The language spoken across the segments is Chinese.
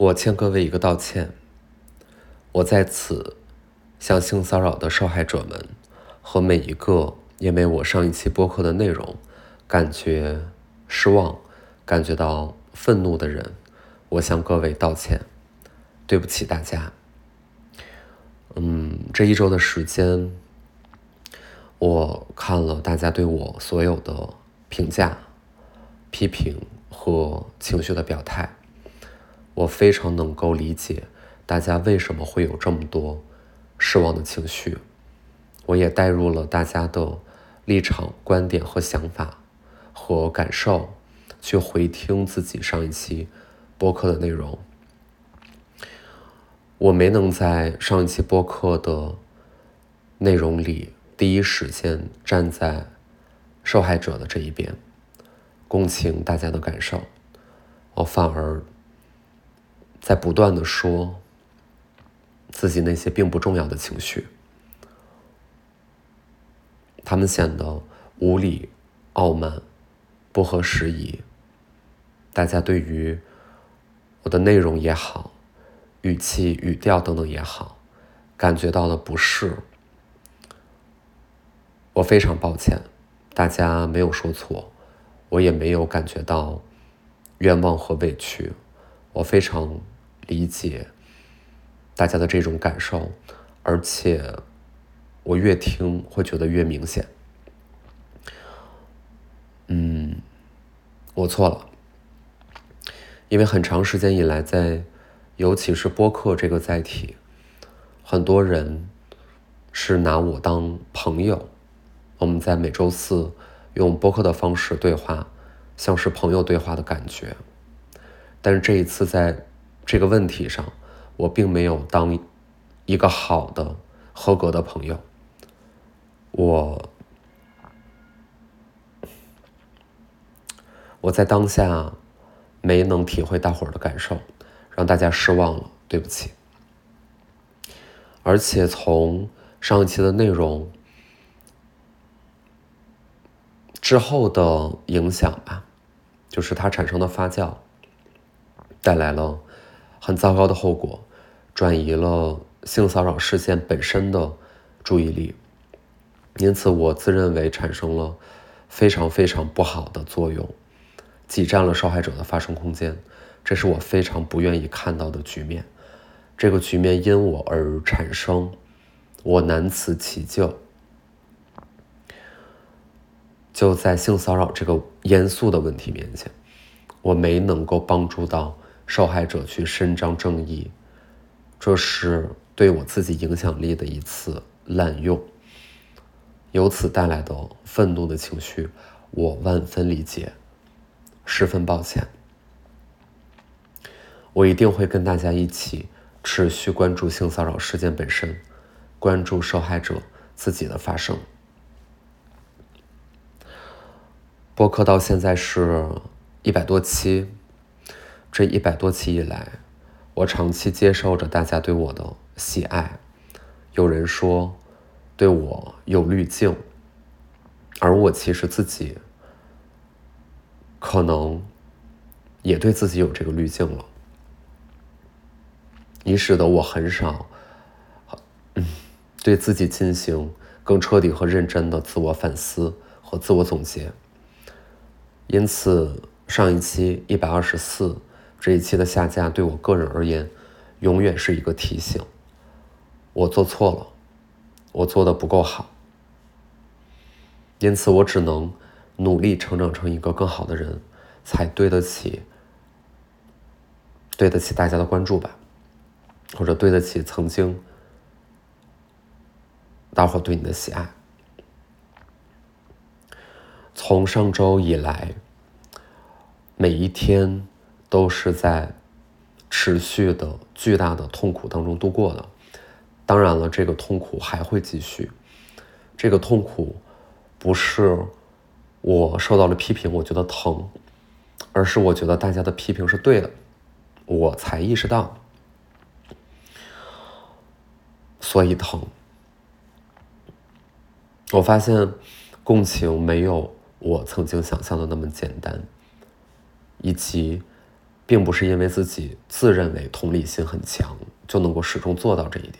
我欠各位一个道歉。我在此向性骚扰的受害者们和每一个因为我上一期播客的内容感觉失望、感觉到愤怒的人，我向各位道歉，对不起大家。嗯，这一周的时间，我看了大家对我所有的评价、批评和情绪的表态。我非常能够理解大家为什么会有这么多失望的情绪，我也带入了大家的立场、观点和想法和感受，去回听自己上一期播客的内容。我没能在上一期播客的内容里第一时间站在受害者的这一边，共情大家的感受，我反而。在不断的说自己那些并不重要的情绪，他们显得无理、傲慢、不合时宜。大家对于我的内容也好、语气、语调等等也好，感觉到了不适。我非常抱歉，大家没有说错，我也没有感觉到冤枉和委屈。我非常理解大家的这种感受，而且我越听会觉得越明显。嗯，我错了，因为很长时间以来，在尤其是播客这个载体，很多人是拿我当朋友，我们在每周四用播客的方式对话，像是朋友对话的感觉。但是这一次在这个问题上，我并没有当一个好的、合格的朋友。我我在当下没能体会大伙儿的感受，让大家失望了，对不起。而且从上一期的内容之后的影响吧，就是它产生的发酵。带来了很糟糕的后果，转移了性骚扰事件本身的注意力，因此我自认为产生了非常非常不好的作用，挤占了受害者的发声空间，这是我非常不愿意看到的局面。这个局面因我而产生，我难辞其咎。就在性骚扰这个严肃的问题面前，我没能够帮助到。受害者去伸张正义，这是对我自己影响力的一次滥用，由此带来的愤怒的情绪，我万分理解，十分抱歉。我一定会跟大家一起持续关注性骚扰事件本身，关注受害者自己的发声。播客到现在是一百多期。这一百多期以来，我长期接受着大家对我的喜爱。有人说对我有滤镜，而我其实自己可能也对自己有这个滤镜了，以使得我很少对自己进行更彻底和认真的自我反思和自我总结。因此，上一期一百二十四。这一期的下架对我个人而言，永远是一个提醒。我做错了，我做的不够好，因此我只能努力成长成一个更好的人，才对得起，对得起大家的关注吧，或者对得起曾经大伙对你的喜爱。从上周以来，每一天。都是在持续的巨大的痛苦当中度过的。当然了，这个痛苦还会继续。这个痛苦不是我受到了批评，我觉得疼，而是我觉得大家的批评是对的，我才意识到，所以疼。我发现共情没有我曾经想象的那么简单，以及。并不是因为自己自认为同理心很强就能够始终做到这一点。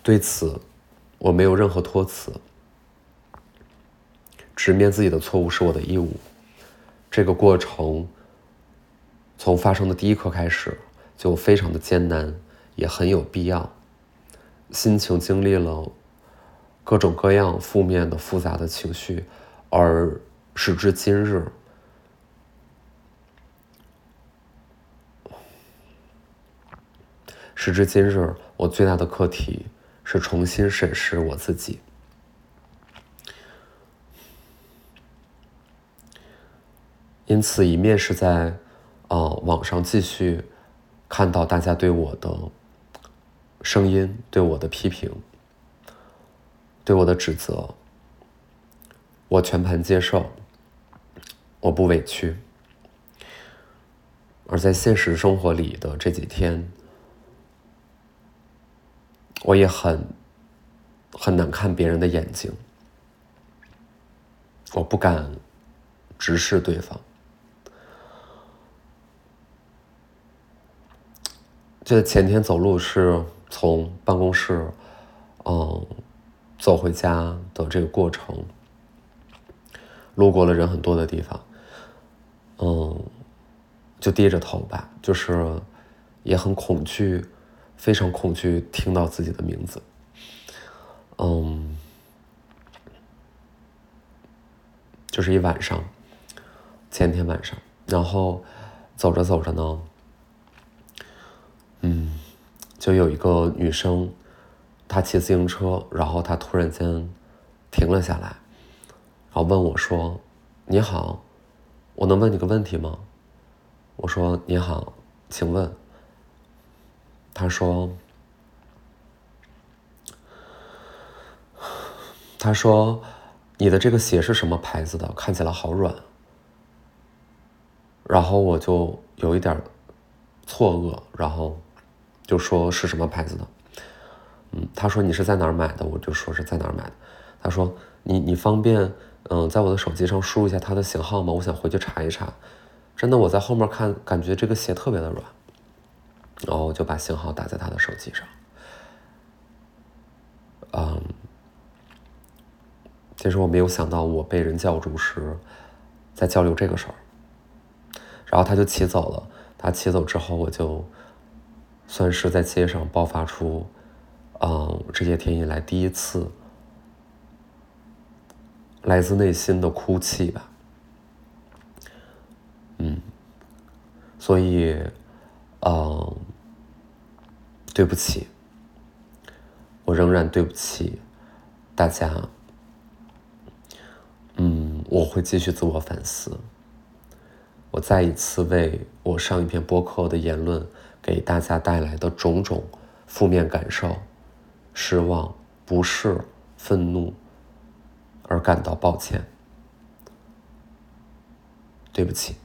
对此，我没有任何托词。直面自己的错误是我的义务。这个过程从发生的第一刻开始就非常的艰难，也很有必要。心情经历了各种各样负面的复杂的情绪，而时至今日，时至今日，我最大的课题。是重新审视我自己，因此一面是在，呃，网上继续看到大家对我的声音、对我的批评、对我的指责，我全盘接受，我不委屈；而在现实生活里的这几天。我也很很难看别人的眼睛，我不敢直视对方。就前天走路是从办公室，嗯，走回家的这个过程，路过了人很多的地方，嗯，就低着头吧，就是也很恐惧。非常恐惧听到自己的名字，嗯，就是一晚上，前天晚上，然后走着走着呢，嗯，就有一个女生，她骑自行车，然后她突然间停了下来，然后问我说：“你好，我能问你个问题吗？”我说：“你好，请问。”他说：“他说，你的这个鞋是什么牌子的？看起来好软。”然后我就有一点错愕，然后就说是什么牌子的。嗯，他说你是在哪儿买的？我就说是在哪儿买的。他说你你方便嗯在我的手机上输入一下它的型号吗？我想回去查一查。真的，我在后面看，感觉这个鞋特别的软。然后我就把型号打在他的手机上，嗯，其实我没有想到我被人叫住时，在交流这个事儿，然后他就骑走了。他骑走之后，我就算是在街上爆发出，嗯，这些天以来第一次来自内心的哭泣吧，嗯，所以。嗯，对不起，我仍然对不起大家。嗯，我会继续自我反思。我再一次为我上一篇播客的言论给大家带来的种种负面感受、失望、不适、愤怒而感到抱歉。对不起。